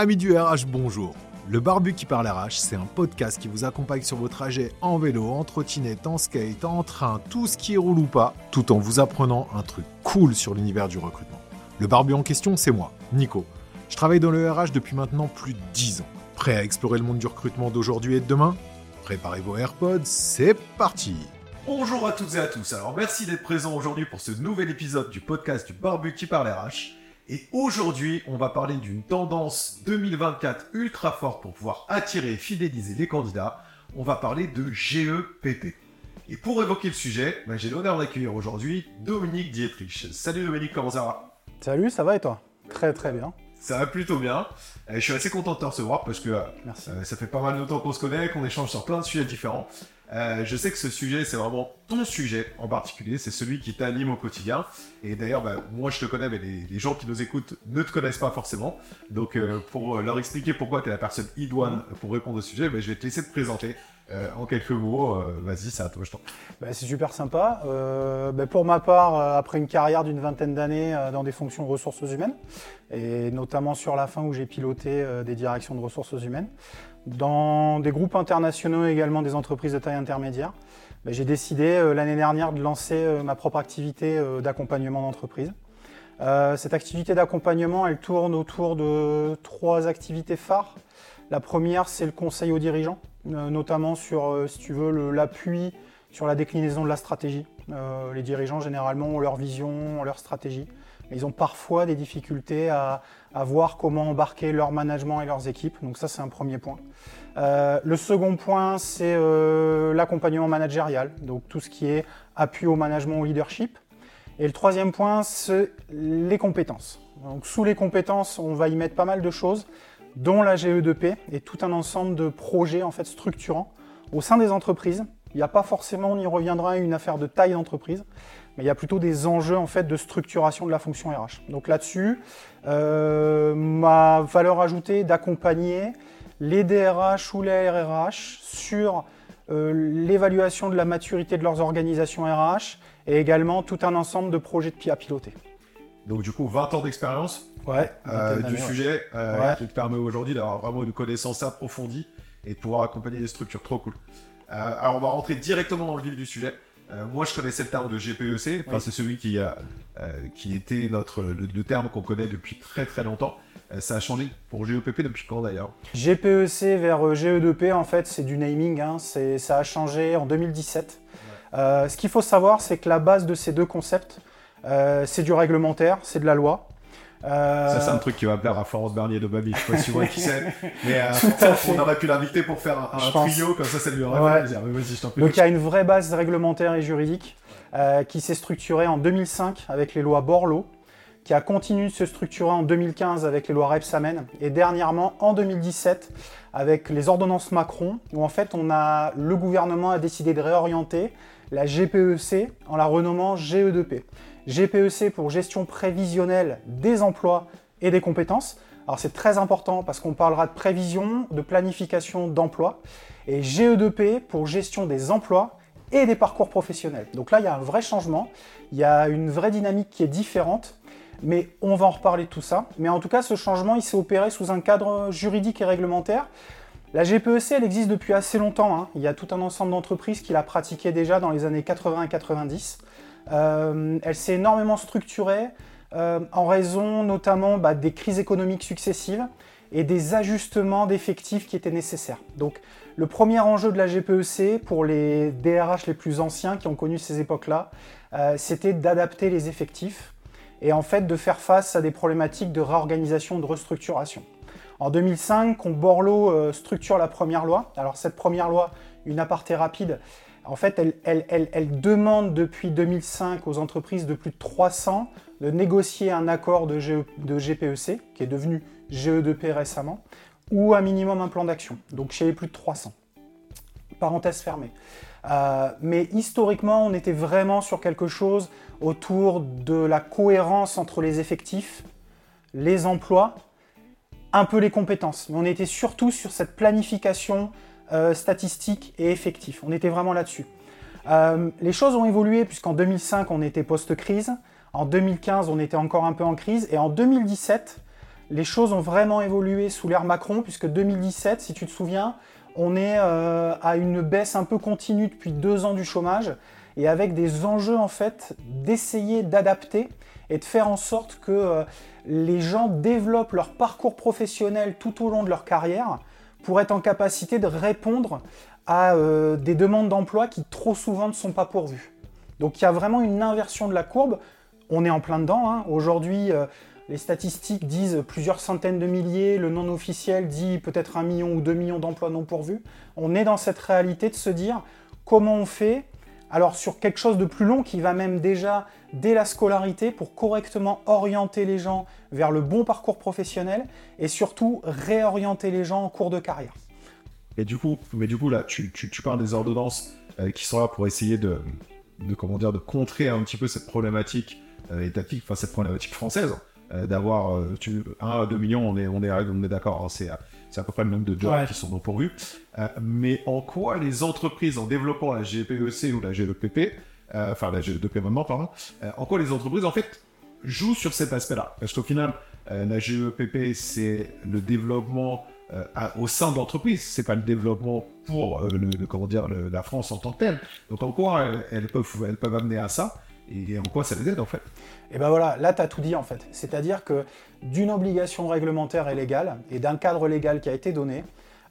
Amis du RH, bonjour. Le Barbu qui parle RH, c'est un podcast qui vous accompagne sur vos trajets en vélo, en trottinette, en skate, en train, tout ce qui roule ou pas, tout en vous apprenant un truc cool sur l'univers du recrutement. Le Barbu en question, c'est moi, Nico. Je travaille dans le RH depuis maintenant plus de 10 ans. Prêt à explorer le monde du recrutement d'aujourd'hui et de demain? Préparez vos AirPods, c'est parti Bonjour à toutes et à tous, alors merci d'être présents aujourd'hui pour ce nouvel épisode du podcast du Barbu qui parle RH. Et aujourd'hui, on va parler d'une tendance 2024 ultra forte pour pouvoir attirer et fidéliser les candidats. On va parler de GEPP. Et pour évoquer le sujet, bah, j'ai l'honneur d'accueillir aujourd'hui Dominique Dietrich. Salut Dominique, comment ça va? Salut, ça va et toi? Très très bien. Ça va plutôt bien. Euh, je suis assez content de te recevoir parce que euh, ça fait pas mal de temps qu'on se connaît, qu'on échange sur plein de sujets différents. Euh, je sais que ce sujet, c'est vraiment ton sujet en particulier, c'est celui qui t'anime au quotidien. Et d'ailleurs, bah, moi je te connais, mais les, gens qui nous écoutent ne te connaissent pas forcément. Donc pour leur expliquer pourquoi tu es la personne idoine pour répondre au sujet, bah, je vais te laisser te présenter. Euh, en quelques mots, euh, vas-y, c'est à toi, je t'en bah, C'est super sympa. Euh, bah, pour ma part, après une carrière d'une vingtaine d'années dans des fonctions ressources humaines, et notamment sur la fin où j'ai piloté des directions de ressources humaines, dans des groupes internationaux et également des entreprises de taille intermédiaire, bah, j'ai décidé l'année dernière de lancer ma propre activité d'accompagnement d'entreprise. cette activité d'accompagnement, elle tourne autour de trois activités phares. La première, c'est le conseil aux dirigeants. Euh, notamment sur, euh, si tu veux, l'appui sur la déclinaison de la stratégie. Euh, les dirigeants, généralement, ont leur vision, ont leur stratégie, ils ont parfois des difficultés à, voir comment embarquer leur management et leurs équipes. Donc ça, c'est un premier point. le second point, c'est l'accompagnement managérial, donc tout ce qui est appui au management, au leadership. Et le troisième point, c'est les compétences. Donc sous les compétences, on va y mettre pas mal de choses dont la GE2P et tout un ensemble de projets en fait structurants au sein des entreprises. Il n'y a pas forcément, on y reviendra, une affaire de taille d'entreprise, mais il y a plutôt des enjeux en fait de structuration de la fonction RH. Donc là-dessus, euh, ma valeur ajoutée d'accompagner les DRH ou les RRH sur euh, l'évaluation de la maturité de leurs organisations RH et également tout un ensemble de projets à piloter. Donc du coup, 20 ans d'expérience ouais, euh, du sujet euh, qui te permet aujourd'hui d'avoir vraiment une connaissance approfondie et de pouvoir accompagner des structures trop cool. Euh, alors on va rentrer directement dans le vif du sujet. moi, je connaissais le terme de GPEC. Enfin, c'est celui qui a, qui était notre le, terme qu'on connaît depuis très très longtemps. ça a changé pour GEPP depuis quand d'ailleurs? GPEC vers GE2P, en fait, c'est du naming. Hein. ça a changé en 2017. ce qu'il faut savoir, c'est que la base de ces deux concepts, c'est du réglementaire, c'est de la loi. Euh, ça, c'est un truc qui va plaire à Florence Bernier de Babi. Je sais pas si vous voyez qui c'est. Mais euh, on aurait pu l'inviter pour faire un, trio, comme ça, ça lui aurait plaisir. Donc, il y a une vraie base réglementaire et juridique euh, qui s'est structurée en 2005 avec les lois Borloo, qui a continué de se structurer en 2015 avec les lois Rebsamen, et dernièrement en 2017 avec les ordonnances Macron, où en fait, on a, le gouvernement a décidé de réorienter la GPEC en la renommant GE2P. GPEC pour gestion prévisionnelle des emplois et des compétences. Alors c'est très important parce qu'on parlera de prévision, de planification d'emploi. Et GE2P pour gestion des emplois et des parcours professionnels. Donc là, il y a un vrai changement, il y a une vraie dynamique qui est différente, mais on va en reparler de tout ça. Mais en tout cas, ce changement, il s'est opéré sous un cadre juridique et réglementaire. La GPEC, elle existe depuis assez longtemps. Hein. Il y a tout un ensemble d'entreprises qui la pratiquaient déjà dans les années 80 et 90. Euh, elle s'est énormément structurée euh, en raison notamment bah, des crises économiques successives et des ajustements d'effectifs qui étaient nécessaires. Donc le premier enjeu de la GPEC pour les DRH les plus anciens qui ont connu ces époques-là, euh, c'était d'adapter les effectifs et en fait de faire face à des problématiques de réorganisation, de restructuration. En 2005, quand Borloo structure la première loi, alors cette première loi, une aparté rapide, en fait, elle, demande depuis 2005 aux entreprises de plus de 300 de négocier un accord de, GPEC, qui est devenu GE2P récemment, ou un minimum un plan d'action, donc chez les plus de 300. Parenthèse fermée. Euh, mais historiquement, on était vraiment sur quelque chose autour de la cohérence entre les effectifs, les emplois, un peu les compétences. Mais on était surtout sur cette planification euh, statistiques et effectifs. On était vraiment là-dessus. Euh, les choses ont évolué puisqu'en 2005 on était post-crise, en 2015 on était encore un peu en crise et en 2017 les choses ont vraiment évolué sous l'ère Macron, puisque 2017, si tu te souviens, on est euh, à une baisse un peu continue depuis deux ans du chômage, et avec des enjeux en fait d'essayer d'adapter et de faire en sorte que euh, les gens développent leur parcours professionnel tout au long de leur carrière pour être en capacité de répondre à euh, des demandes d'emploi qui trop souvent ne sont pas pourvues. Donc il y a vraiment une inversion de la courbe. On est en plein dedans. Hein. Aujourd'hui, euh, les statistiques disent plusieurs centaines de milliers, le non officiel dit peut-être un million ou deux millions d'emplois non pourvus. On est dans cette réalité de se dire comment on fait alors sur quelque chose de plus long qui va même déjà dès la scolarité pour correctement orienter les gens vers le bon parcours professionnel et surtout réorienter les gens en cours de carrière. Et du coup, mais du coup là, tu, parles des ordonnances euh, qui sont là pour essayer de, comment dire, de contrer un petit peu cette problématique euh, étatique, enfin cette problématique française, euh, d'avoir 1 à 2 millions, on est, on est, on est d'accord, hein, c'est à peu près le nombre de jobs qui sont non pourvus. Euh, mais en quoi les entreprises, en développant la GPEC ou la GEPP, euh, enfin la GEPP maintenant, pardon, euh, en quoi les entreprises, en fait, jouent sur cet aspect-là? Parce qu'au final, la GEPP, c'est le développement au sein de l'entreprise, c'est pas le développement pour le, comment dire, la France en tant que telle. Donc en quoi elles, peuvent, elles peuvent amener à ça? Et en quoi ça les aide en fait? Et ben voilà, là tu as tout dit en fait. C'est-à-dire que d'une obligation réglementaire et légale et d'un cadre légal qui a été donné,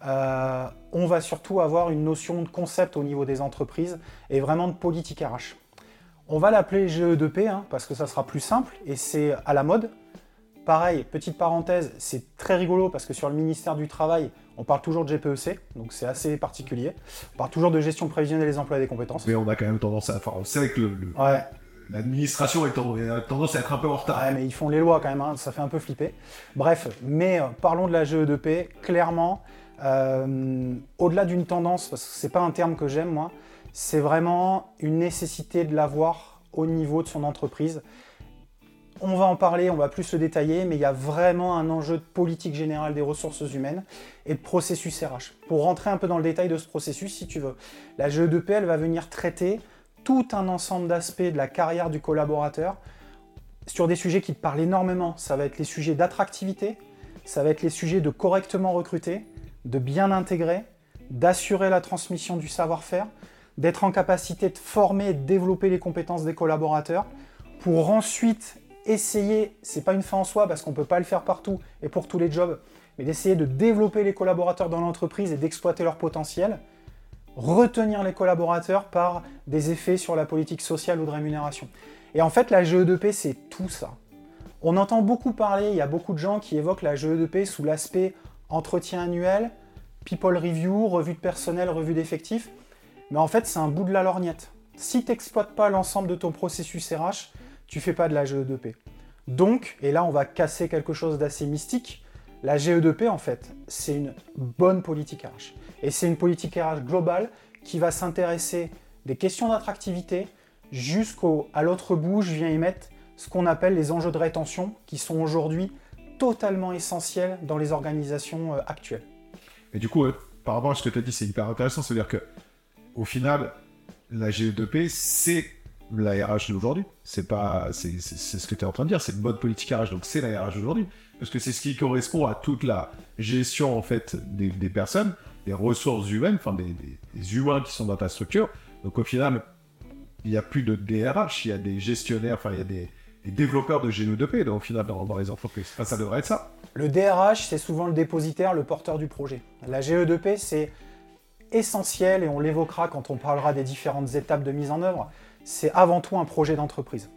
euh, on va surtout avoir une notion de concept au niveau des entreprises et vraiment de politique RH. On va l'appeler GE2P hein, parce que ça sera plus simple et c'est à la mode. Pareil, petite parenthèse, c'est très rigolo parce que sur le ministère du Travail, on parle toujours de GPEC, donc c'est assez particulier. On parle toujours de gestion prévisionnelle des emplois et des compétences. Mais on a quand même tendance à. Enfin, c'est vrai que le, ouais l'administration a tendance à être un peu en retard. Ouais, mais ils font les lois quand même, hein, ça fait un peu flipper. Bref, mais euh, parlons de la GE2P. Clairement, euh, au-delà d'une tendance, parce que c'est pas un terme que j'aime moi, c'est vraiment une nécessité de l'avoir au niveau de son entreprise. On va en parler, on va plus le détailler, mais il y a vraiment un enjeu de politique générale des ressources humaines et de processus RH. Pour rentrer un peu dans le détail de ce processus, si tu veux, la GE2P, elle va venir traiter tout un ensemble d'aspects de la carrière du collaborateur sur des sujets qui te parlent énormément. Ça va être les sujets d'attractivité, ça va être les sujets de correctement recruter, de bien intégrer, d'assurer la transmission du savoir-faire, d'être en capacité de former et de développer les compétences des collaborateurs pour ensuite essayer, c'est pas une fin en soi parce qu'on peut pas le faire partout et pour tous les jobs, mais d'essayer de développer les collaborateurs dans l'entreprise et d'exploiter leur potentiel retenir les collaborateurs par des effets sur la politique sociale ou de rémunération. Et en fait, la GE2P, c'est tout ça. On entend beaucoup parler, il y a beaucoup de gens qui évoquent la GE2P sous l'aspect entretien annuel, people review, revue de personnel, revue d'effectifs. Mais en fait, c'est un bout de la lorgnette. Si tu n'exploites pas l'ensemble de ton processus RH, tu fais pas de la GE2P. Donc, et là on va casser quelque chose d'assez mystique, la GE2P en fait, c'est une bonne politique RH. Et c'est une politique RH globale qui va s'intéresser des questions d'attractivité jusqu'à l'autre bout, je viens y mettre ce qu'on appelle les enjeux de rétention qui sont aujourd'hui totalement essentiels dans les organisations euh, actuelles. Et du coup, par rapport à ce que tu as dit, c'est hyper intéressant. C'est-à-dire que, au final, la GE2P, c'est la RH d'aujourd'hui. C'est pas, c'est, ce que tu es en train de dire. C'est une bonne politique RH, donc c'est la RH d'aujourd'hui. Parce que c'est ce qui correspond à toute la gestion, en fait, des personnes des ressources humaines, enfin des, humains qui sont dans ta structure. Donc au final, il n'y a plus de DRH, il y a des gestionnaires, enfin il y a des, développeurs de GE2P donc, au final dans, les entreprises. ça devrait être ça. Le DRH, c'est souvent le dépositaire, le porteur du projet. La GE2P, c'est essentiel et on l'évoquera quand on parlera des différentes étapes de mise en œuvre. C'est avant tout un projet d'entreprise.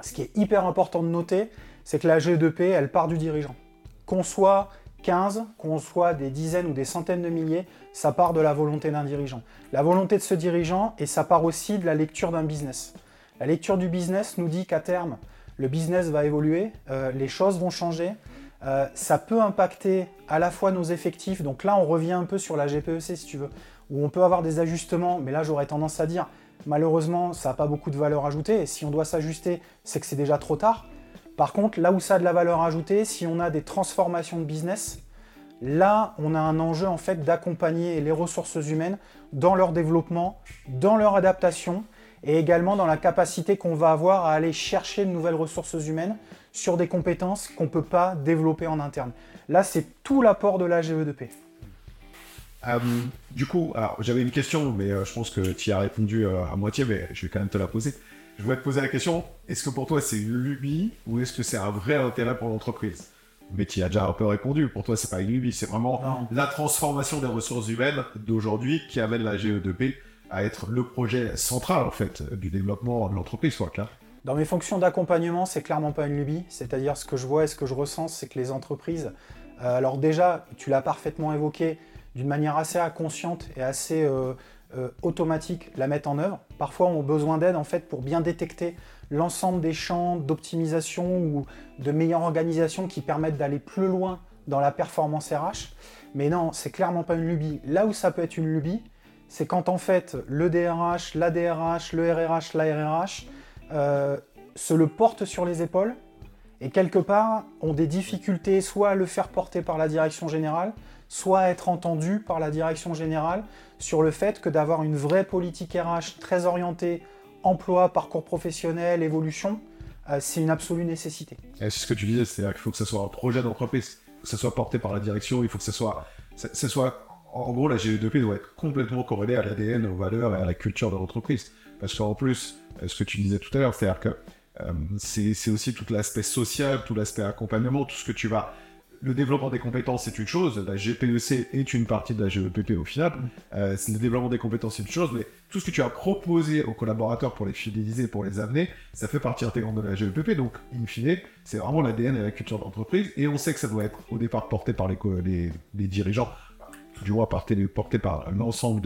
Ce qui est hyper important de noter, c'est que la GE2P, elle part du dirigeant. Qu'on soit 15, qu'on soit des dizaines ou des centaines de milliers, ça part de la volonté d'un dirigeant. La volonté de ce dirigeant, et ça part aussi de la lecture d'un business. La lecture du business nous dit qu'à terme, le business va évoluer, euh, les choses vont changer, euh, ça peut impacter à la fois nos effectifs, donc là on revient un peu sur la GPEC si tu veux, où on peut avoir des ajustements, mais là j'aurais tendance à dire, malheureusement ça n'a pas beaucoup de valeur ajoutée, et si on doit s'ajuster, c'est que c'est déjà trop tard. Par contre, là où ça a de la valeur ajoutée, si on a des transformations de business, là, on a un enjeu en fait d'accompagner les ressources humaines dans leur développement, dans leur adaptation et également dans la capacité qu'on va avoir à aller chercher de nouvelles ressources humaines sur des compétences qu'on ne peut pas développer en interne. Là, c'est tout l'apport de la GE2P. Euh, du coup, j'avais une question, mais euh, je pense que tu y as répondu euh, à moitié, mais je vais quand même te la poser. Je voulais te poser la question, est-ce que pour toi c'est une lubie ou est-ce que c'est un vrai intérêt pour l'entreprise? Mais tu as déjà un peu répondu, pour toi c'est pas une lubie, c'est vraiment la transformation des ressources humaines d'aujourd'hui qui amène la GE2P à être le projet central en fait du développement de l'entreprise, soit clair. Dans mes fonctions d'accompagnement, c'est clairement pas une lubie, c'est-à-dire ce que je vois et ce que je ressens, c'est que les entreprises, alors déjà, tu l'as parfaitement évoqué, d'une manière assez inconsciente et assez euh, euh, automatique la mettre en œuvre. Parfois, on a besoin d'aide en fait pour bien détecter l'ensemble des champs d'optimisation ou de meilleure organisation qui permettent d'aller plus loin dans la performance RH. Mais non, c'est clairement pas une lubie. Là où ça peut être une lubie, c'est quand en fait le DRH, la DRH, le RRH, la RRH euh, se le portent sur les épaules et quelque part ont des difficultés soit à le faire porter par la direction générale, soit être entendu par la direction générale sur le fait que d'avoir une vraie politique RH très orientée emploi, parcours professionnel, évolution, euh, c'est une absolue nécessité. C'est ce que tu disais, c'est-à-dire qu'il faut que ce soit un projet d'entreprise, que ce soit porté par la direction, il faut que ce soit, ce soit en gros, la GE2P doit être complètement corrélée à l'ADN, aux valeurs et à la culture de l'entreprise. Parce qu'en plus, euh, ce que tu disais tout à l'heure, c'est-à-dire que c'est aussi tout l'aspect social, tout l'aspect accompagnement, tout ce que tu vas le développement des compétences, c'est une chose. La GPEC est une partie de la GEPP au final. Euh, le développement des compétences, c'est une chose. Mais tout ce que tu as proposé aux collaborateurs pour les fidéliser, pour les amener, ça fait partie intégrante de la GEPP. Donc, in fine, c'est vraiment l'ADN et la culture d'entreprise. Et on sait que ça doit être au départ porté par les, dirigeants, du moins porté, par l'ensemble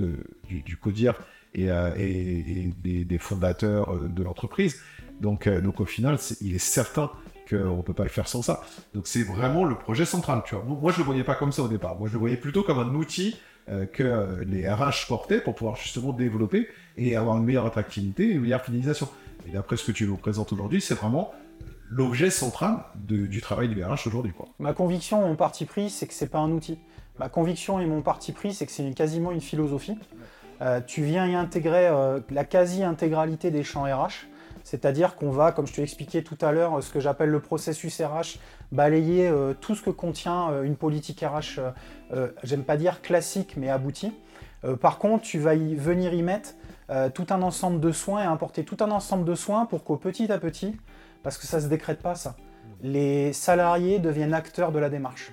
du, CODIR et, euh, des, fondateurs euh, de l'entreprise. Donc, donc, au final, il est certain qu'on ne peut pas le faire sans ça. Donc c'est vraiment le projet central, tu vois. Moi, je le voyais pas comme ça au départ. Moi, je le voyais plutôt comme un outil euh, que les RH portaient pour pouvoir justement développer et avoir une meilleure attractivité et une meilleure fidélisation. Et d'après ce que tu nous présentes aujourd'hui, c'est vraiment l'objet central du travail du RH aujourd'hui. Ma conviction, mon parti pris, c'est que c'est pas un outil. Ma conviction et mon parti pris, c'est que c'est quasiment une philosophie. Euh, tu viens y intégrer euh, la quasi-intégralité des champs RH. C'est-à-dire qu'on va, comme je te expliqué tout à l'heure, ce que j'appelle le processus RH, balayer euh, tout ce que contient euh, une politique RH, euh, j'aime pas dire classique, mais aboutie. par contre, tu vas venir y mettre tout un ensemble de soins et importer tout un ensemble de soins pour qu'au petit à petit, parce que ça se décrète pas ça, les salariés deviennent acteurs de la démarche.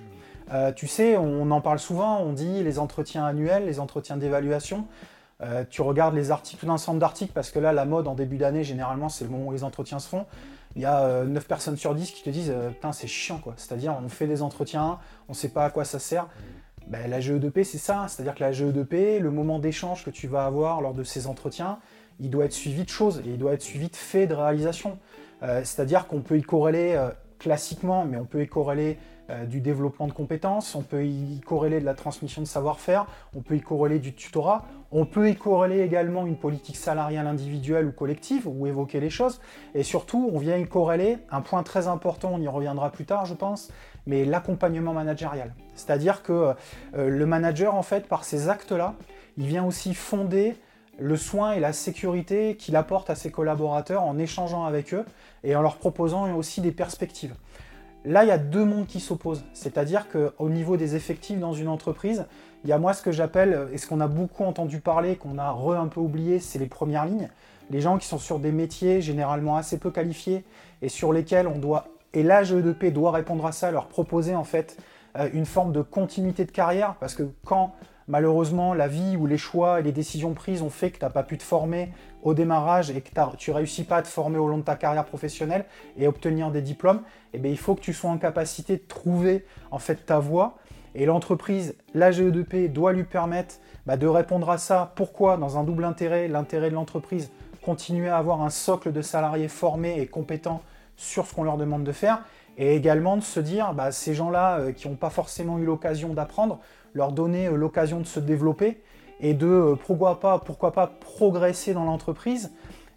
tu sais, on en parle souvent, on dit les entretiens annuels, les entretiens d'évaluation. Euh, tu regardes les articles, tout un ensemble d'articles, parce que là, la mode en début d'année, généralement, c'est le moment où les entretiens se font. Il y a 9 euh, personnes sur 10 qui te disent euh, Putain, c'est chiant, quoi. C'est-à-dire, on fait des entretiens, on ne sait pas à quoi ça sert. Ben, la GE2P, c'est ça. C'est-à-dire que la GE2P, le moment d'échange que tu vas avoir lors de ces entretiens, il doit être suivi de choses et il doit être suivi de faits, de réalisations. C'est-à-dire qu'on peut y corréler classiquement, mais on peut y corréler du développement de compétences, on peut y corréler de la transmission de savoir-faire, on peut y corréler du tutorat, on peut y corréler également une politique salariale individuelle ou collective, ou évoquer les choses. Et surtout, on vient y corréler un point très important, on y reviendra plus tard, je pense, mais l'accompagnement managérial. C'est-à-dire que euh, le manager, en fait, par ces actes-là, il vient aussi fonder le soin et la sécurité qu'il apporte à ses collaborateurs en échangeant avec eux et en leur proposant aussi des perspectives. Là, il y a deux mondes qui s'opposent. C'est-à-dire qu'au niveau des effectifs dans une entreprise, il y a moi ce que j'appelle, et ce qu'on a beaucoup entendu parler, qu'on a re un peu oublié, c'est les premières lignes. Les gens qui sont sur des métiers généralement assez peu qualifiés et sur lesquels on doit, et l'âge E2P doit répondre à ça, leur proposer en fait euh, une forme de continuité de carrière, parce que quand malheureusement la vie ou les choix et les décisions prises ont fait que tu n'as pas pu te former au démarrage et que tu réussis pas à te former au long de ta carrière professionnelle et obtenir des diplômes, eh bien, il faut que tu sois en capacité de trouver en fait ta voie. Et l'entreprise, la GE2P, doit lui permettre bah, de répondre à ça. Pourquoi? Dans un double intérêt, l'intérêt de l'entreprise, continuer à avoir un socle de salariés formés et compétents sur ce qu'on leur demande de faire, et également de se dire, bah, ces gens-là euh, qui n'ont pas forcément eu l'occasion d'apprendre, leur donner euh, l'occasion de se développer et de, euh, pourquoi pas, pourquoi pas progresser dans l'entreprise.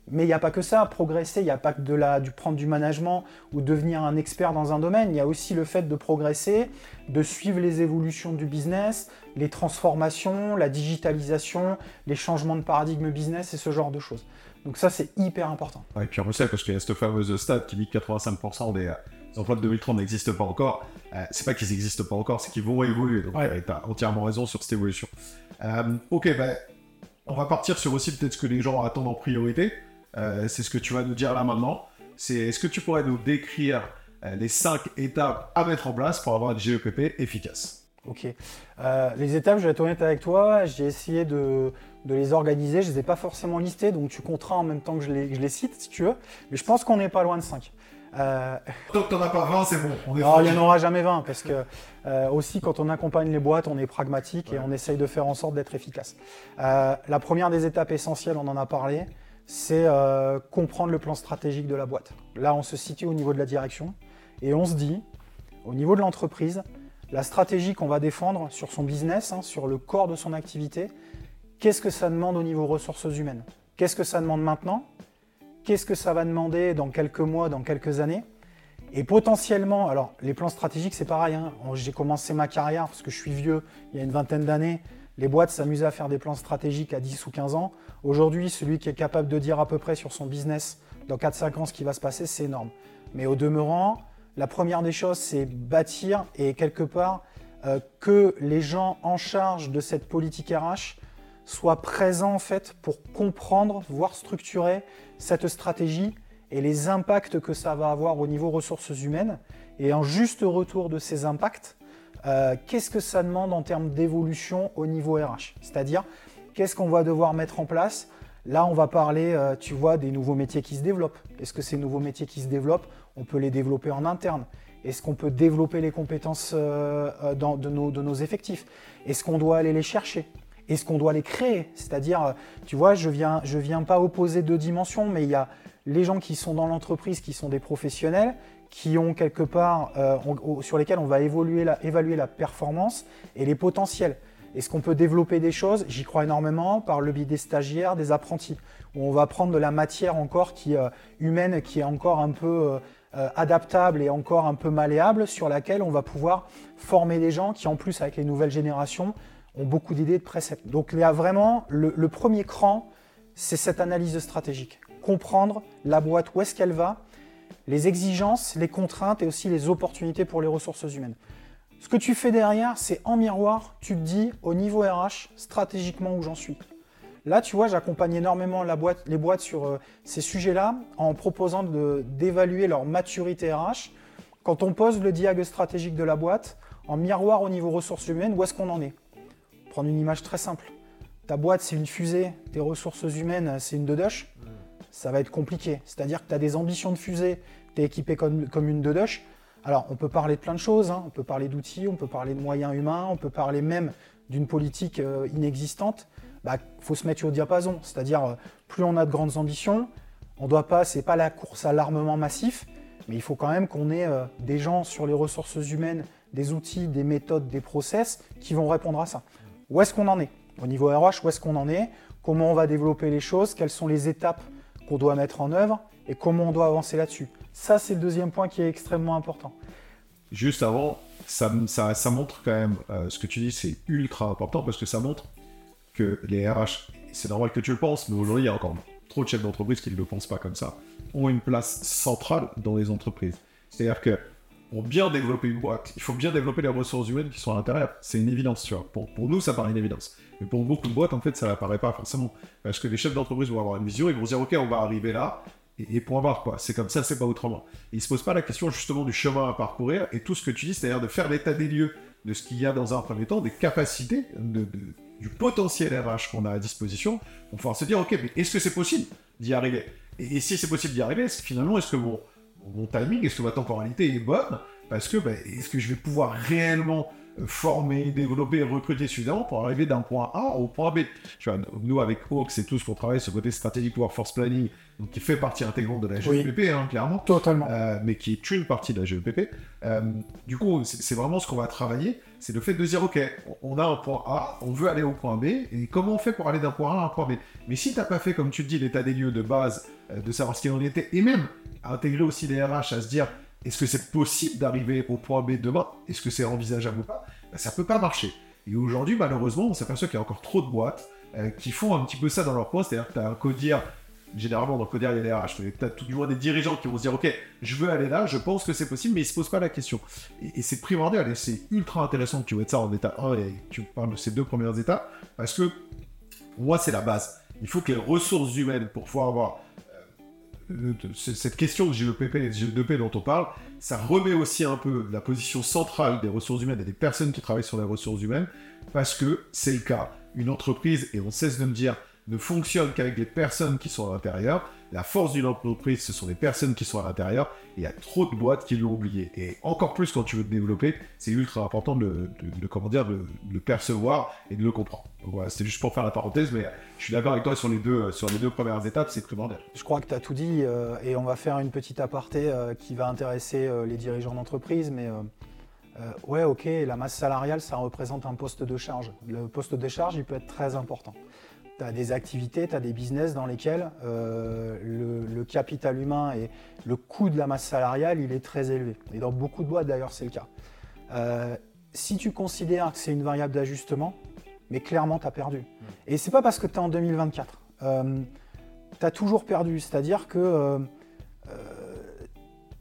Mais il n'y a pas que ça, progresser, il n'y a pas que de la, du prendre du management ou devenir un expert dans un domaine, il y a aussi le fait de progresser, de suivre les évolutions du business, les transformations, la digitalisation, les changements de paradigme business et ce genre de choses. Donc ça, c'est hyper important. et puis on le sait, parce qu'il y a cette fameuse stat qui dit que 85% des emplois de 2030 n'existent pas encore. Euh, c'est pas qu'ils n'existent pas encore, c'est qu'ils vont évoluer. Donc, Ouais. tu as entièrement raison sur cette évolution. Euh, ok, ben, on va partir sur aussi peut-être ce que les gens attendent en priorité. Euh, c'est ce que tu vas nous dire là maintenant. C'est est-ce que tu pourrais nous décrire euh, les cinq étapes à mettre en place pour avoir un GEPP efficace? Ok. Les étapes, je vais être honnête avec toi, j'ai essayé de, de les organiser. Je ne les ai pas forcément listées, donc tu compteras en même temps que je les, je les cite si tu veux. Mais je pense qu'on n'est pas loin de 5. Euh, Tant que t'en as pas 20, c'est bon. On est alors, il n'y en aura jamais 20, parce que euh, aussi, quand on accompagne les boîtes, on est pragmatique et on essaye de faire en sorte d'être efficace. Euh, la première des étapes essentielles, on en a parlé, c'est comprendre le plan stratégique de la boîte. Là, on se situe au niveau de la direction et on se dit, au niveau de l'entreprise, la stratégie qu'on va défendre sur son business, hein, sur le corps de son activité, qu'est-ce que ça demande au niveau ressources humaines? Qu'est-ce que ça demande maintenant? Qu'est-ce que ça va demander dans quelques mois, dans quelques années Et potentiellement, alors les plans stratégiques, c'est pareil. hein. J'ai commencé ma carrière parce que je suis vieux, il y a une vingtaine d'années. Les boîtes s'amusaient à faire des plans stratégiques à 10 ou 15 ans. Aujourd'hui, celui qui est capable de dire à peu près sur son business dans 4-5 ans ce qui va se passer, c'est énorme. Mais au demeurant, la première des choses, c'est bâtir et quelque part euh, que les gens en charge de cette politique RH soient présents en fait pour comprendre, voire structurer cette stratégie et les impacts que ça va avoir au niveau ressources humaines. Et en juste retour de ces impacts, euh, qu'est-ce que ça demande en termes d'évolution au niveau RH C'est-à-dire, qu'est-ce qu'on va devoir mettre en place? Là, on va parler, euh, tu vois, des nouveaux métiers qui se développent. Est-ce que ces nouveaux métiers qui se développent, on peut les développer en interne? Est-ce qu'on peut développer les compétences euh, de nos effectifs? Est-ce qu'on doit aller les chercher? Est-ce qu'on doit les créer C'est-à-dire, tu vois, je viens, je viens pas opposer deux dimensions, mais il y a les gens qui sont dans l'entreprise, qui sont des professionnels, qui ont quelque part, euh, sur lesquels on va évaluer la performance et les potentiels. Est-ce qu'on peut développer des choses? J'y crois énormément par le biais des stagiaires, des apprentis, où on va prendre de la matière encore qui euh, humaine, qui est encore un peu euh, adaptable et encore un peu malléable, sur laquelle on va pouvoir former des gens qui, en plus, avec les nouvelles générations, ont beaucoup d'idées de préceptes. Donc il y a vraiment le, premier cran, c'est cette analyse stratégique. Comprendre la boîte, où est-ce qu'elle va, les exigences, les contraintes et aussi les opportunités pour les ressources humaines. Ce que tu fais derrière, c'est en miroir, tu te dis au niveau RH, stratégiquement où j'en suis. Là, tu vois, j'accompagne énormément les boîtes sur euh, ces sujets-là en proposant d'évaluer leur maturité RH. Quand on pose le diag stratégique de la boîte, en miroir au niveau ressources humaines, où est-ce qu'on en est? Prendre une image très simple. Ta boîte, c'est une fusée, tes ressources humaines, c'est une deduche. Ça va être compliqué. C'est-à-dire que tu as des ambitions de fusée, tu es équipé comme, comme une deduche. Alors, on peut parler de plein de choses. hein. On peut parler d'outils, on peut parler de moyens humains, on peut parler même d'une politique euh, inexistante. Il faut se mettre au diapason. C'est-à-dire, euh, plus on a de grandes ambitions, on doit pas, c'est pas la course à l'armement massif, mais il faut quand même qu'on ait euh, des gens sur les ressources humaines, des outils, des méthodes, des process qui vont répondre à ça. Où est-ce qu'on en est? Au niveau RH, où est-ce qu'on en est? Comment on va développer les choses? Quelles sont les étapes qu'on doit mettre en œuvre? Et comment on doit avancer là-dessus? Ça, c'est le deuxième point qui est extrêmement important. Juste avant, ça, montre quand même, euh, ce que tu dis, c'est ultra important parce que ça montre que les RH, c'est normal que tu le penses, mais aujourd'hui, il y a encore trop de chefs d'entreprise qui ne le pensent pas comme ça, ont une place centrale dans les entreprises. C'est-à-dire que pour bien développer une boîte, il faut bien développer les ressources humaines qui sont à l'intérieur. C'est une évidence, tu vois. Pour, nous, ça paraît une évidence. Mais pour beaucoup de boîtes, en fait, ça n'apparaît pas forcément. Parce que les chefs d'entreprise vont avoir une vision, ils vont se dire, OK, on va arriver là, et, point barre, quoi. C'est comme ça, c'est pas autrement. Et ils se posent pas la question, justement, du chemin à parcourir, et tout ce que tu dis, c'est-à-dire de faire l'état des lieux de ce qu'il y a dans un premier temps, des capacités, du potentiel RH qu'on a à disposition, pour pouvoir se dire, OK, mais est-ce que c'est possible d'y arriver? Et, et si c'est possible d'y arriver, finalement, est-ce que mon, mon timing, est-ce que ma temporalité est bonne Parce que, ben, est-ce que je vais pouvoir réellement euh, former, développer, recruter suffisamment pour arriver d'un point A au point B? Tu vois, nous, avec Hawk, c'est tout ce qu'on travaille, ce côté stratégique workforce planning, donc qui fait partie intégrante de la Oui. GPP, hein, clairement. Totalement. Euh, mais qui est une partie de la GEPP. Euh, du coup, c'est vraiment ce qu'on va travailler, c'est le fait de dire, ok, on a un point A, on veut aller au point B, et comment on fait pour aller d'un point A à un point B? Mais si t'as pas fait, comme tu le dis, l'état des lieux de base, euh, de savoir ce qu'il en était, et même intégrer aussi les RH à se dire, est-ce que c'est possible d'arriver au point B demain? Est-ce que c'est envisageable ou pas? Ben, Ça peut pas marcher. Et aujourd'hui, malheureusement, on s'aperçoit qu'il y a encore trop de boîtes euh, qui font un petit peu ça dans leur coin, c'est-à-dire que tu as un codir généralement dans le coder, il y a les RH. Tu as tout du moins des dirigeants qui vont se dire Ok, je veux aller là, je pense que c'est possible, mais ils se posent pas la question. Et, c'est primordial et c'est ultra intéressant que tu mettes ça en état 1 et tu parles de ces deux premières étapes parce que moi, c'est la base. Il faut que les ressources humaines, pour pouvoir avoir cette question de GEPP et de GEP dont on parle, ça remet aussi un peu la position centrale des ressources humaines et des personnes qui travaillent sur les ressources humaines, parce que c'est le cas. Une entreprise, et on cesse de me dire, ne fonctionne qu'avec les personnes qui sont à l'intérieur. La force d'une entreprise, ce sont les personnes qui sont à l'intérieur. Il y a trop de boîtes qui l'ont oublié. Et encore plus quand tu veux te développer, c'est ultra important de, le percevoir et de le comprendre. Voilà, c'était juste pour faire la parenthèse, mais je suis d'accord avec toi sur les deux, deux premières étapes, c'est primordial. Je crois que tu as tout dit, euh, et on va faire une petite aparté euh, qui va intéresser euh, les dirigeants d'entreprise, mais ouais, ok, la masse salariale, ça représente un poste de charge. Le poste de charge, il peut être très important tu as des activités, tu as des business dans lesquels euh, le, capital humain et le coût de la masse salariale, il est très élevé. Et dans beaucoup de boîtes, d'ailleurs, c'est le cas. Euh, si tu considères que c'est une variable d'ajustement, mais clairement, tu as perdu. Et c'est pas parce que tu es en 2024. tu as toujours perdu. C'est-à-dire que euh,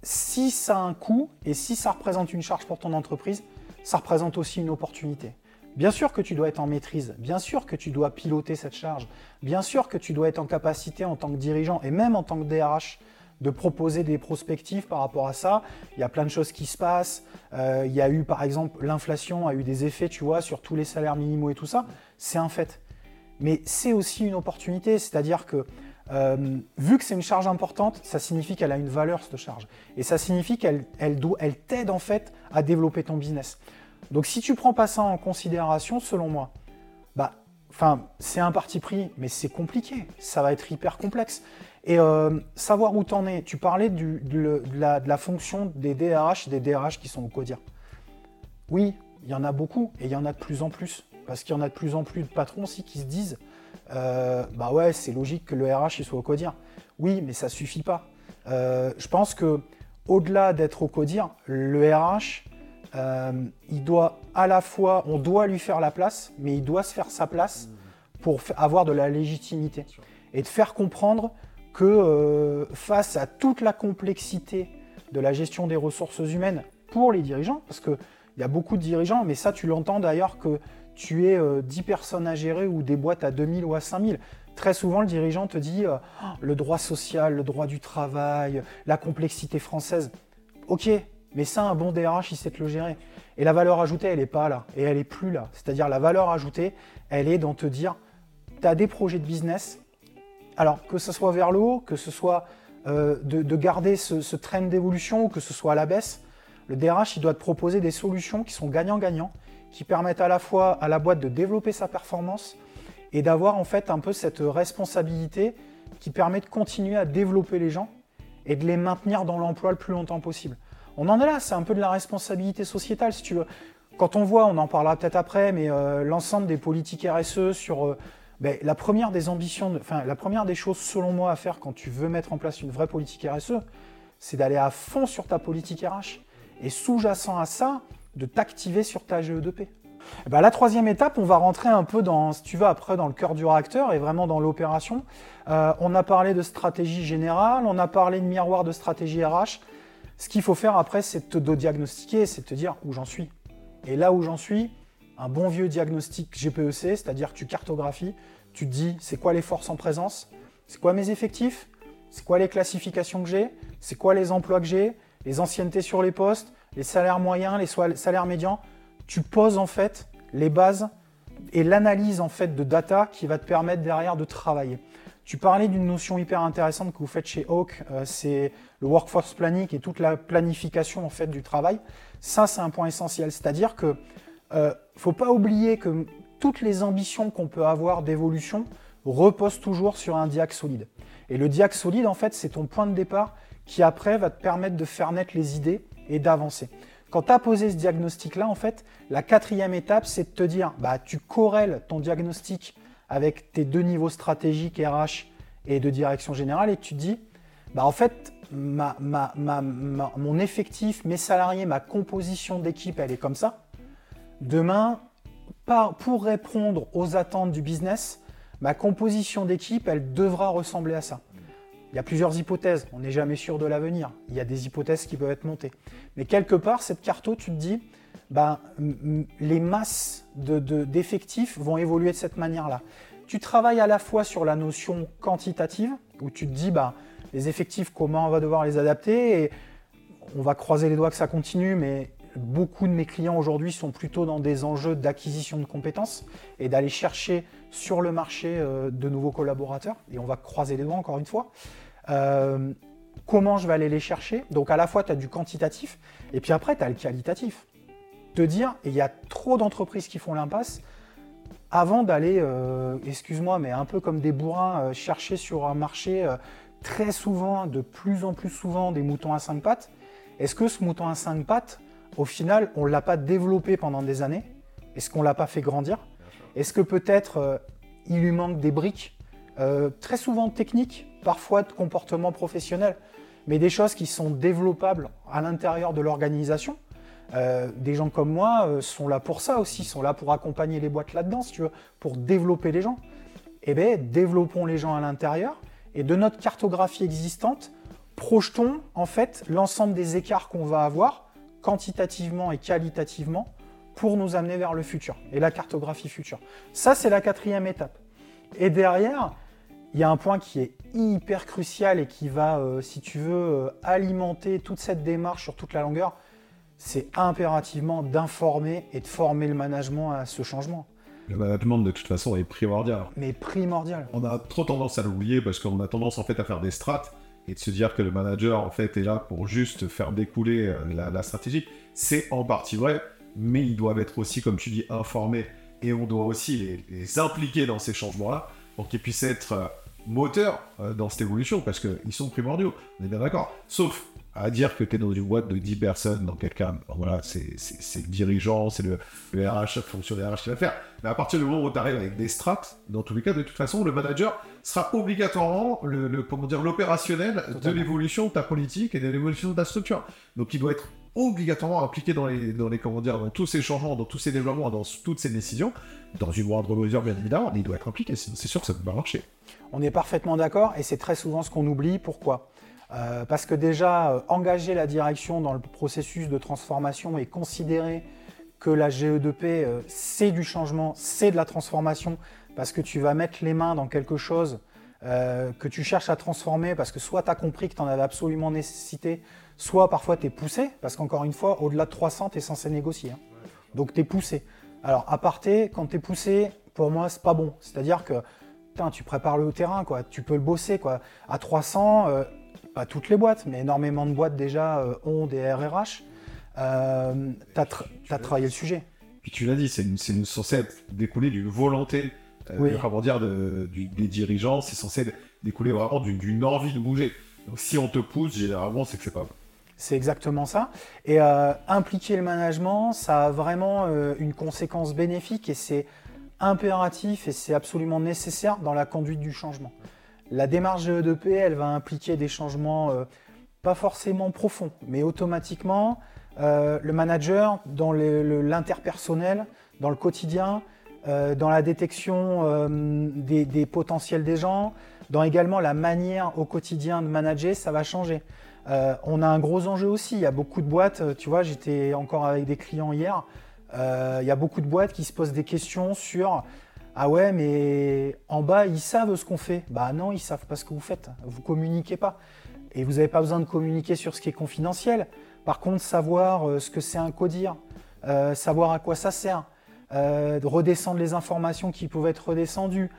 si ça a un coût et si ça représente une charge pour ton entreprise, ça représente aussi une opportunité. Bien sûr que tu dois être en maîtrise, bien sûr que tu dois piloter cette charge, bien sûr que tu dois être en capacité en tant que dirigeant et même en tant que DRH de proposer des prospectives par rapport à ça. Il y a plein de choses qui se passent. Euh, il y a eu, par exemple, l'inflation a eu des effets, tu vois, sur tous les salaires minimaux et tout ça. C'est un fait. Mais c'est aussi une opportunité, c'est-à-dire que euh, vu que c'est une charge importante, ça signifie qu'elle a une valeur cette charge. Et ça signifie qu'elle elle, elle t'aide en fait à développer ton business. Donc si tu prends pas ça en considération, selon moi, bah, enfin, c'est un parti pris, mais c'est compliqué. Ça va être hyper complexe. Et euh, savoir où t'en es. Tu parlais de, la, fonction des DRH, des DRH qui sont au CODIR. Oui, il y en a beaucoup et il y en a de plus en plus. Parce qu'il y en a de plus en plus de patrons aussi qui se disent euh, Bah ouais, c'est logique que le RH il soit au CODIR. Oui, mais ça suffit pas. Euh, je pense que au-delà d'être au CODIR, le RH, euh, il doit à la fois, on doit lui faire la place, mais il doit se faire sa place pour avoir de la légitimité et de faire comprendre que euh, face à toute la complexité de la gestion des ressources humaines pour les dirigeants, parce qu'il y a beaucoup de dirigeants, mais ça tu l'entends d'ailleurs que tu es 10 euh, personnes à gérer ou des boîtes à 2000 ou à 5000. Très souvent, le dirigeant te dit le droit social, le droit du travail, la complexité française. Ok, mais ça, un bon DRH, il sait te le gérer. Et la valeur ajoutée, elle n'est pas là. Et elle n'est plus là. C'est-à-dire, la valeur ajoutée, elle est dans te dire, tu as des projets de business. Alors, que ce soit vers le haut, que ce soit euh, de, garder ce, train d'évolution ou que ce soit à la baisse, le DRH, il doit te proposer des solutions qui sont gagnant-gagnant, qui permettent à la fois à la boîte de développer sa performance et d'avoir en fait un peu cette responsabilité qui permet de continuer à développer les gens et de les maintenir dans l'emploi le plus longtemps possible. On en est là, c'est un peu de la responsabilité sociétale, si tu veux. Quand on voit, on en parlera peut-être après, mais euh, l'ensemble des politiques RSE sur euh, ben, la première des ambitions, enfin la première des choses selon moi à faire quand tu veux mettre en place une vraie politique RSE, c'est d'aller à fond sur ta politique RH et sous-jacent à ça, de t'activer sur ta GE2P. Eh ben, la troisième étape, on va rentrer un peu dans, si tu veux, après dans le cœur du réacteur et vraiment dans l'opération. Euh, on a parlé de stratégie générale, on a parlé de miroir de stratégie RH. Ce qu'il faut faire après, c'est te diagnostiquer, c'est te dire où j'en suis. Et là où j'en suis, un bon vieux diagnostic GPEC, c'est-à-dire tu cartographies, tu te dis c'est quoi les forces en présence, c'est quoi mes effectifs, c'est quoi les classifications que j'ai, c'est quoi les emplois que j'ai, les anciennetés sur les postes, les salaires moyens, les salaires médians. Tu poses en fait les bases et l'analyse en fait de data qui va te permettre derrière de travailler. Tu parlais d'une notion hyper intéressante que vous faites chez Hawk, euh, c'est le workforce planning et toute la planification en fait du travail. Ça, c'est un point essentiel. C'est-à-dire que euh, faut pas oublier que toutes les ambitions qu'on peut avoir d'évolution reposent toujours sur un diac solide. Et le diac solide, en fait, c'est ton point de départ qui après va te permettre de faire naître les idées et d'avancer. Quand tu as posé ce diagnostic-là, en fait, la quatrième étape, c'est de te dire, bah, tu corrèles ton diagnostic avec tes deux niveaux stratégiques RH et de direction générale et tu te dis, bah en fait, mon effectif, mes salariés, ma composition d'équipe, elle est comme ça. Demain, pour répondre aux attentes du business, ma composition d'équipe, elle devra ressembler à ça. Il y a plusieurs hypothèses. On n'est jamais sûr de l'avenir. Il y a des hypothèses qui peuvent être montées. Mais quelque part, cette carte, tu te dis, ben, les masses d'effectifs vont évoluer de cette manière-là. Tu travailles à la fois sur la notion quantitative, où tu te dis, bah, les effectifs, comment on va devoir les adapter, on va croiser les doigts que ça continue, mais beaucoup de mes clients aujourd'hui sont plutôt dans des enjeux d'acquisition de compétences et d'aller chercher sur le marché euh, de nouveaux collaborateurs, et on va croiser les doigts encore une fois. Euh, comment je vais aller les chercher? Donc à la fois, tu as du quantitatif, et puis après, tu as le qualitatif. Te dire, et il y a trop d'entreprises qui font l'impasse, avant d'aller, euh, excuse-moi, mais un peu comme des bourrins, chercher sur un marché très souvent, de plus en plus souvent, des moutons à cinq pattes, est-ce que ce mouton à cinq pattes, au final, on ne l'a pas développé pendant des années? Est-ce qu'on ne l'a pas fait grandir? Est-ce que peut-être il lui manque des briques, très souvent techniques, parfois de comportement professionnel, mais des choses qui sont développables à l'intérieur de l'organisation. Euh, des gens comme moi euh, sont là pour ça aussi, sont là pour accompagner les boîtes là-dedans, si tu veux, pour développer les gens. Eh bien, développons les gens à l'intérieur et de notre cartographie existante, projetons en fait l'ensemble des écarts qu'on va avoir quantitativement et qualitativement pour nous amener vers le futur et la cartographie future. Ça, c'est la quatrième étape. Et derrière, il y a un point qui est hyper crucial et qui va, euh, si tu veux, alimenter toute cette démarche sur toute la longueur c'est impérativement d'informer et de former le management à ce changement. Le management, de toute façon, est primordial. Mais primordial. On a trop tendance à l'oublier parce qu'on a tendance en fait à faire des strates et de se dire que le manager en fait est là pour juste faire découler euh, la, stratégie. C'est en partie vrai, mais ils doivent être aussi, comme tu dis, informés et on doit aussi les, impliquer dans ces changements-là pour qu'ils puissent être euh, moteurs euh, dans cette évolution parce qu'ils sont primordiaux. On est bien d'accord. Sauf à dire que tu es dans une boîte de 10 personnes, dans quelqu'un, voilà, c'est le dirigeant, c'est le, RH, la fonction des RH qui va faire. Mais à partir du moment où tu arrives avec des strates, dans tous les cas, de toute façon, le manager sera obligatoirement le, comment dire, l'opérationnel de l'évolution de ta politique et de l'évolution de ta structure. Donc il doit être obligatoirement impliqué dans les, dans les, comment dire, dans tous ces changements, dans tous ces développements, dans toutes ces décisions, dans une moindre mesure bien évidemment, mais il doit être impliqué, c'est sûr que ça ne peut pas marcher. On est parfaitement d'accord et c'est très souvent ce qu'on oublie. Pourquoi? Euh, parce que déjà, euh, engager la direction dans le processus de transformation et considérer que la GE2P, euh, c'est du changement, c'est de la transformation, parce que tu vas mettre les mains dans quelque chose que tu cherches à transformer, parce que soit tu as compris que tu en avais absolument nécessité, soit parfois tu es poussé, parce qu'encore une fois, au-delà de 300, tu es censé négocier. Hein. Donc tu es poussé. Alors, à parté, quand tu es poussé, pour moi, c'est pas bon. C'est-à-dire que tu prépares le terrain, quoi. tu peux le bosser. Quoi. À 300, pas toutes les boîtes, mais énormément de boîtes déjà euh, ont des RRH. Euh, tu as, travaillé le sujet. Puis tu l'as dit, c'est une, une, censé découler d'une volonté, euh, dire, de, des dirigeants, c'est censé découler vraiment d'une envie de bouger. Donc si on te pousse, généralement, c'est que c'est pas bon. C'est exactement ça. Et euh, impliquer le management, ça a vraiment une conséquence bénéfique et c'est impératif et c'est absolument nécessaire dans la conduite du changement. La démarche GE2P, elle va impliquer des changements euh, pas forcément profonds, mais automatiquement, euh, le manager, dans l'interpersonnel, dans le quotidien, euh, dans la détection des, potentiels des gens, dans également la manière au quotidien de manager, ça va changer. on a un gros enjeu aussi. Il y a beaucoup de boîtes, tu vois, j'étais encore avec des clients hier. il y a beaucoup de boîtes qui se posent des questions sur ah ouais, mais en bas, ils savent ce qu'on fait. Bah non, ils savent pas ce que vous faites. Vous communiquez pas. Et vous n'avez pas besoin de communiquer sur ce qui est confidentiel. Par contre, savoir euh, ce que c'est un codir, euh, savoir à quoi ça sert, euh, redescendre les informations qui peuvent être redescendues,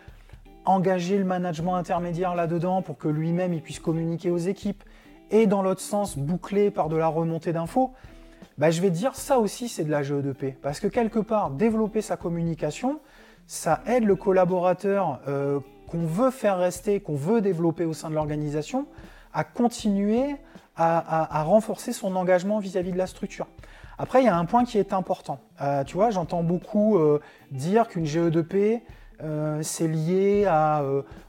engager le management intermédiaire là-dedans pour que lui-même il puisse communiquer aux équipes, et dans l'autre sens, boucler par de la remontée d'infos, bah, je vais dire ça aussi c'est de la GE2P. Parce que quelque part, développer sa communication, ça aide le collaborateur euh, qu'on veut faire rester, qu'on veut développer au sein de l'organisation, à continuer à, renforcer son engagement vis-à-vis de la structure. Après, il y a un point qui est important. Euh, tu vois, j'entends beaucoup euh, dire qu'une GE2P, c'est lié à,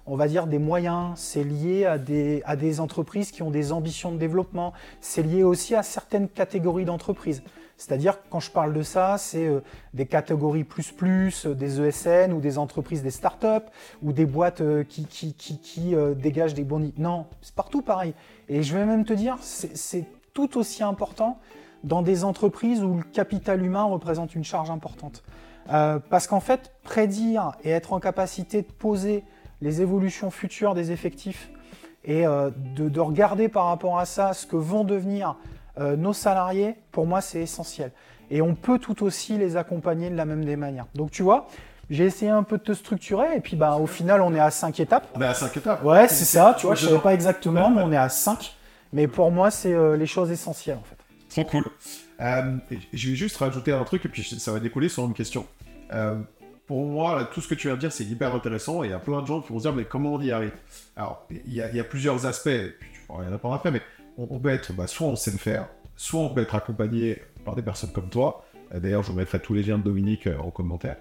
on va dire, des moyens, c'est lié à des, à des entreprises qui ont des ambitions de développement, c'est lié aussi à certaines catégories d'entreprises. C'est-à-dire, quand je parle de ça, c'est euh, des catégories plus plus, euh, des ESN ou des entreprises, des startups ou des boîtes euh, qui, dégagent des bons... Non, c'est partout pareil. Et je vais même te dire, c'est tout aussi important dans des entreprises où le capital humain représente une charge importante. Parce qu'en fait, prédire et être en capacité de poser les évolutions futures des effectifs et de regarder par rapport à ça ce que vont devenir euh, nos salariés, pour moi, c'est essentiel. Et on peut tout aussi les accompagner de la même des manières. Donc tu vois, j'ai essayé un peu de te structurer et puis bah, au final, on est à cinq étapes. On est à 5 étapes. Ouais, c'est ça, tu vois, je savais pas exactement, mais on est à 5. Mais pour moi, c'est euh, les choses essentielles en fait. Trop cool. Euh, je vais juste rajouter un truc et puis ça va découler sur une question. Euh, pour moi, là, tout ce que tu viens de dire, c'est hyper intéressant et il y a plein de gens qui vont se dire, mais comment on y arrive? Alors, il y, a, il y a plusieurs aspects, et puis tu pourras y en apprendre après, mais on, peut être, bah, soit on sait le faire, soit on peut être accompagné par des personnes comme toi. Euh, D'ailleurs, je vous mettrai tous les liens de Dominique euh, en commentaire.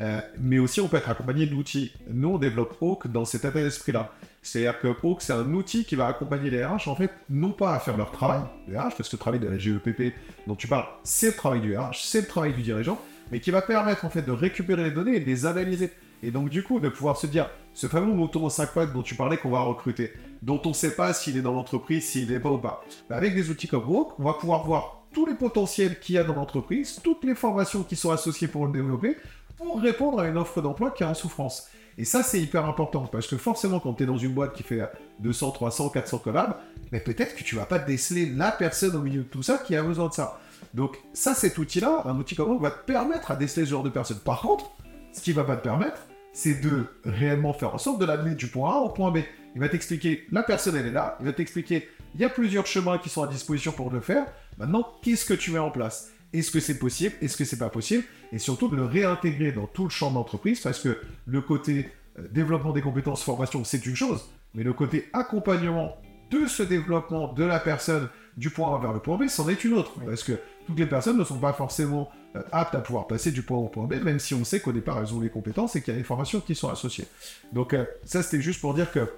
Euh, mais aussi, on peut être accompagné d'outils. Nous, on développe Hawk dans cet état d'esprit-là. C'est-à-dire que Hawk, c'est un outil qui va accompagner les RH, en fait, non pas à faire leur travail, les RH, parce que le travail de la GEPP dont tu parles, c'est le travail du RH, c'est le travail du dirigeant, mais qui va permettre, en fait, de récupérer les données et de les analyser. Et donc, du coup, de pouvoir se dire, ce fameux mouton en 5 pattes dont tu parlais qu'on va recruter, dont on ne sait pas s'il est dans l'entreprise, s'il n'est pas ou pas, bah, avec des outils comme Hawk, on va pouvoir voir tous les potentiels qu'il y a dans l'entreprise, toutes les formations qui sont associées pour le développer, pour répondre à une offre d'emploi qui est en souffrance. Et ça, c'est hyper important, parce que forcément, quand tu es dans une boîte qui fait 200, 300, 400 collabs, mais peut-être que tu vas pas déceler la personne au milieu de tout ça qui a besoin de ça. Donc ça, cet outil-là, un outil comme ça, va te permettre à déceler ce genre de personnes. Par contre, ce qui va pas te permettre, c'est de réellement faire en sorte de l'amener du point A au point B. Il va t'expliquer, la personne, elle est là, il va t'expliquer, il y a plusieurs chemins qui sont à disposition pour le faire. Maintenant, qu'est-ce que tu mets en place? Est-ce que c'est possible? Est-ce que c'est pas possible? Et surtout de le réintégrer dans tout le champ d'entreprise, parce que le côté euh, développement des compétences, formation, c'est une chose, mais le côté accompagnement de ce développement de la personne du point A vers le point B, c'en est une autre. Parce que toutes les personnes ne sont pas forcément euh, aptes à pouvoir passer du point A au point B, même si on sait qu'au départ elles ont les compétences et qu'il y a des formations qui sont associées. Donc euh, ça c'était juste pour dire que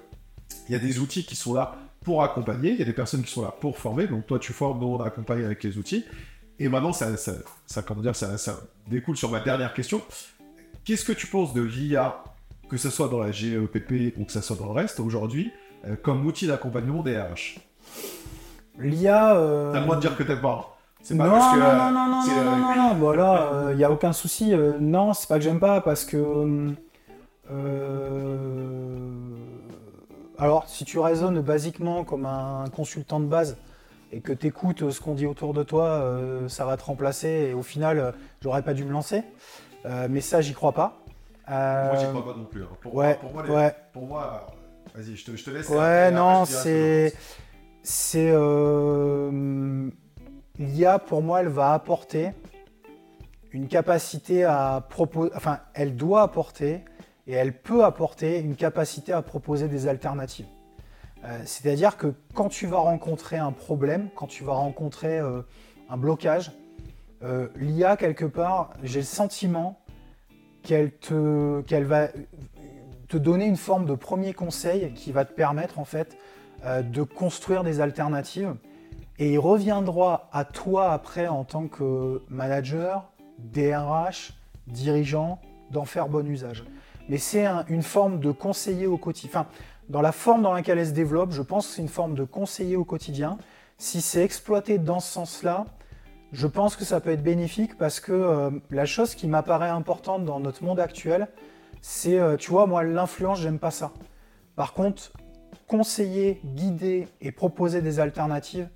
il y a des outils qui sont là pour accompagner, il y a des personnes qui sont là pour former, donc toi tu formes, nous on accompagne avec les outils. Et maintenant ça, ça, ça, comment dire, ça, ça découle sur ma dernière question. Qu'est-ce que tu penses de l'IA, que ce soit dans la GEPP ou que ce soit dans le reste aujourd'hui, euh, comme outil d'accompagnement des RH L'IA. euh, T'as le droit de dire que t'aimes pas. C'est non, pas parce que. non, euh, non, non, non, c'est, non, euh, non, non, non, voilà, il n'y a aucun souci. euh, non, c'est pas que j'aime pas, parce que. euh, alors, si tu raisonnes basiquement comme un consultant de base et que tu écoutes ce qu'on dit autour de toi, euh, ça va te remplacer et au final, euh, j'aurais pas dû me lancer. Euh, mais ça, j'y crois pas. Euh, Moi j'y crois pas non plus. hein. Pour, ouais, pour moi, les- ouais. pour moi, euh, vas-y, je te, je te laisse. et Ouais, non, c'est. C'est. L'IA, pour moi, elle va apporter une capacité à proposer. Enfin, elle doit apporter et elle peut apporter une capacité à proposer des alternatives. Euh, C'est-à-dire que quand tu vas rencontrer un problème, quand tu vas rencontrer euh, un blocage, euh, l'IA, quelque part, j'ai le sentiment qu'elle va te donner une forme de premier conseil qui va te permettre en fait de construire des alternatives. Et il reviendra à toi après en tant que manager, DRH, dirigeant, d'en faire bon usage. Mais c'est un- une forme de conseiller au quotidien. Enfin, dans la forme dans laquelle elle se développe, je pense que c'est une forme de conseiller au quotidien. Si c'est exploité dans ce sens-là, je pense que ça peut être bénéfique parce que euh, la chose qui m'apparaît importante dans notre monde actuel, c'est, euh, tu vois, moi, l'influence, j'aime pas ça. Par contre, conseiller, guider et proposer des alternatives,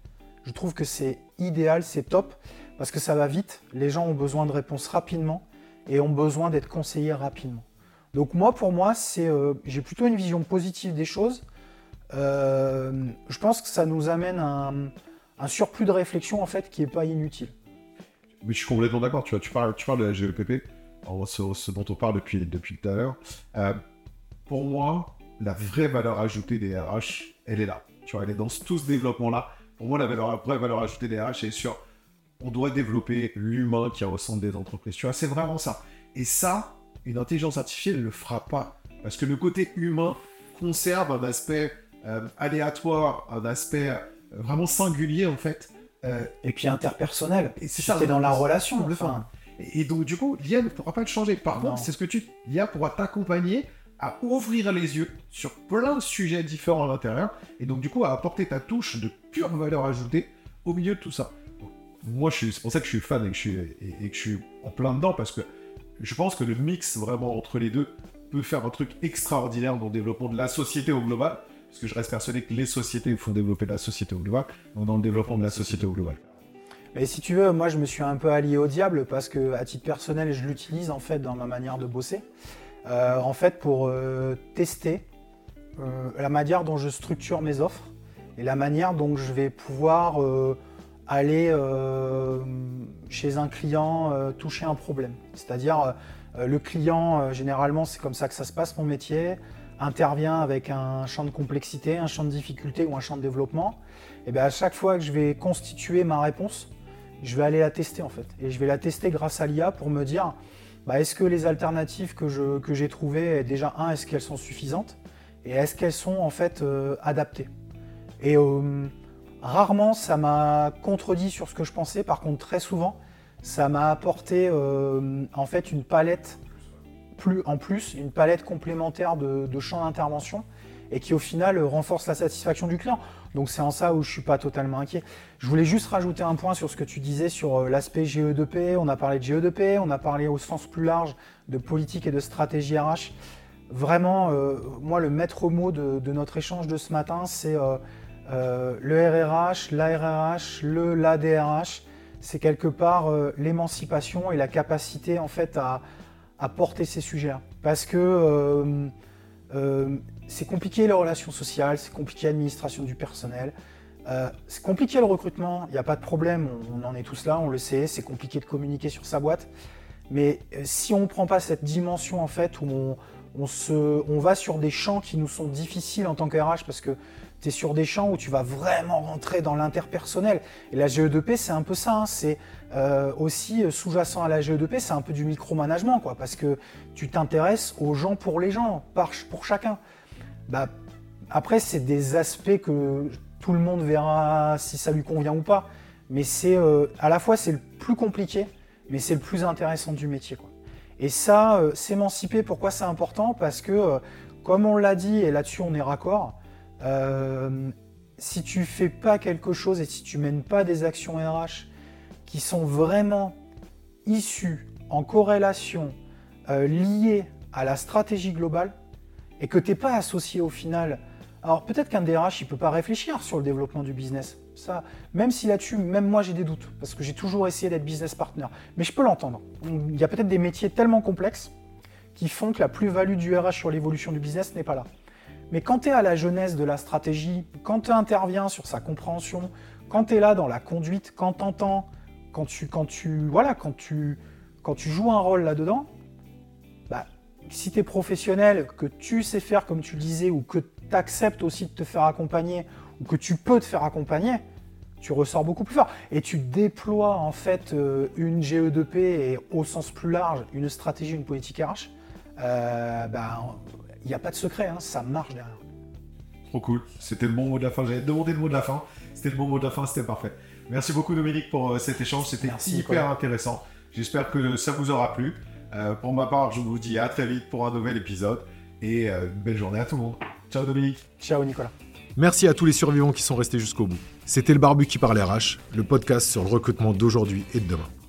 je trouve que c'est idéal, c'est top, parce que ça va vite, les gens ont besoin de réponses rapidement et ont besoin d'être conseillés rapidement. Donc moi, pour moi, euh, j'ai plutôt une vision positive des choses. Euh, je pense que ça nous amène un, surplus de réflexion en fait qui est pas inutile. Mais je suis complètement d'accord. Tu tu parles, tu parles de la GEPP, ce, dont on parle depuis, depuis tout à l'heure. Euh, pour moi, la vraie valeur ajoutée des RH, elle est là. Tu vois, elle est dans tout ce développement-là. Pour moi, la valeur- vraie valeur ajoutée des RH, c'est sur on doit développer l'humain qui est au centre des entreprises. Tu vois, c'est vraiment ça. Et ça, une intelligence artificielle ne le fera pas. Parce que le côté humain conserve un aspect euh, aléatoire, un aspect euh, vraiment singulier, en fait, euh, Et puis interpersonnel. Et c'est ça, es dans la relation. complètement. enfin. Et donc, du coup, l'IA ne pourra pas te changer. Par contre, c'est ce que tu. L'IA pourra t'accompagner à ouvrir les yeux sur plein de sujets différents à l'intérieur. Et donc, du coup, à apporter ta touche de pure valeur ajoutée au milieu de tout ça. Moi, c'est pour ça que je suis fan et que je suis, et, et en plein dedans parce que je pense que le mix vraiment entre les deux peut faire un truc extraordinaire dans le développement de la société au global. Parce que je reste persuadé que les sociétés font développer la société au global, donc dans le développement de la société au global. Mais si tu veux, moi je me suis un peu allié au diable parce que à titre personnel, je l'utilise en fait dans ma manière de bosser. Euh, en fait, pour euh, tester euh, la manière dont je structure mes offres et la manière dont je vais pouvoir aller chez un client toucher un problème. C'est-à-dire le client, généralement, c'est comme ça que ça se passe mon métier, intervient avec un champ de complexité, un champ de difficulté ou un champ de développement. Et bien à chaque fois que je vais constituer ma réponse, je vais aller la tester en fait. Et je vais la tester grâce à l'IA pour me dire bah, est-ce que les alternatives que, je, que j'ai trouvées, déjà, un, est-ce qu'elles sont suffisantes Et est-ce qu'elles sont en fait euh, adaptées? Et euh, rarement ça m'a contredit sur ce que je pensais, par contre très souvent ça m'a apporté euh, en fait une palette plus, en plus, une palette complémentaire de, champs d'intervention et qui au final renforce la satisfaction du client. Donc c'est en ça où je suis pas totalement inquiet. Je voulais juste rajouter un point sur ce que tu disais sur euh, l'aspect GE2P. On a parlé de GE2P, on a parlé au sens plus large de politique et de stratégie RH. Vraiment, euh, moi, le maître mot de, notre échange de ce matin, c'est euh, le RRH, l'ARRH, le l'ADRH. C'est quelque part l'émancipation et la capacité en fait à, à porter ces sujets-là. Parce que euh, c'est compliqué les relations sociales, c'est compliqué l'administration du personnel, euh, c'est compliqué le recrutement, il n'y a pas de problème, on, en est tous là, on le sait, c'est compliqué de communiquer sur sa boîte. Mais euh, si on ne prend pas cette dimension en fait où on, se, on va sur des champs qui nous sont difficiles en tant que RH parce que tu es sur des champs où tu vas vraiment rentrer dans l'interpersonnel. Et la GE2P, c'est un peu ça. hein. C'est euh, aussi euh, sous-jacent à la GE2P, c'est un peu du micromanagement, quoi, parce que tu t'intéresses aux gens pour les gens, pour chacun. Bah, après, c'est des aspects que tout le monde verra si ça lui convient ou pas. Mais c'est euh, à la fois c'est le plus compliqué, mais c'est le plus intéressant du métier. Quoi. Et ça, s'émanciper, pourquoi c'est important? Parce que, comme on l'a dit, et là-dessus on est raccord, euh, si tu fais pas quelque chose et si tu mènes pas des actions RH qui sont vraiment issues, en corrélation, euh, liées à la stratégie globale, et que tu n'es pas associé au final. Alors peut-être qu'un DRH, il peut pas réfléchir sur le développement du business. Ça, même si là-dessus, même moi j'ai des doutes, parce que j'ai toujours essayé d'être business partner. Mais je peux l'entendre. Il y a peut-être des métiers tellement complexes qui font que la plus-value du RH sur l'évolution du business n'est pas là. Mais quand tu es à la jeunesse de la stratégie, quand tu interviens sur sa compréhension, quand tu es là dans la conduite, quand tu entends, quand tu, quand quand tu joues un rôle là-dedans, bah, si tu es professionnel, que tu sais faire comme tu le disais, ou que tu acceptes aussi de te faire accompagner, ou que tu peux te faire accompagner, tu ressors beaucoup plus fort. Et tu déploies en fait euh, une GE2P et au sens plus large, une stratégie, une politique RH. Euh, bah, il n'y a pas de secret, hein, ça marche derrière. Trop cool. C'était le bon mot de la fin. J'avais demandé le mot de la fin. C'était le bon mot de la fin. C'était parfait. Merci beaucoup, Dominique, pour euh, cet échange. C'était Merci, hyper Nicolas. intéressant. J'espère que ça vous aura plu. Euh, pour ma part, je vous dis à très vite pour un nouvel épisode. Et euh, une belle journée à tout le monde. Ciao, Dominique. Ciao Nicolas. Merci à tous les survivants qui sont restés jusqu'au bout. C'était le Barbu qui parle RH, le podcast sur le recrutement d'aujourd'hui et de demain.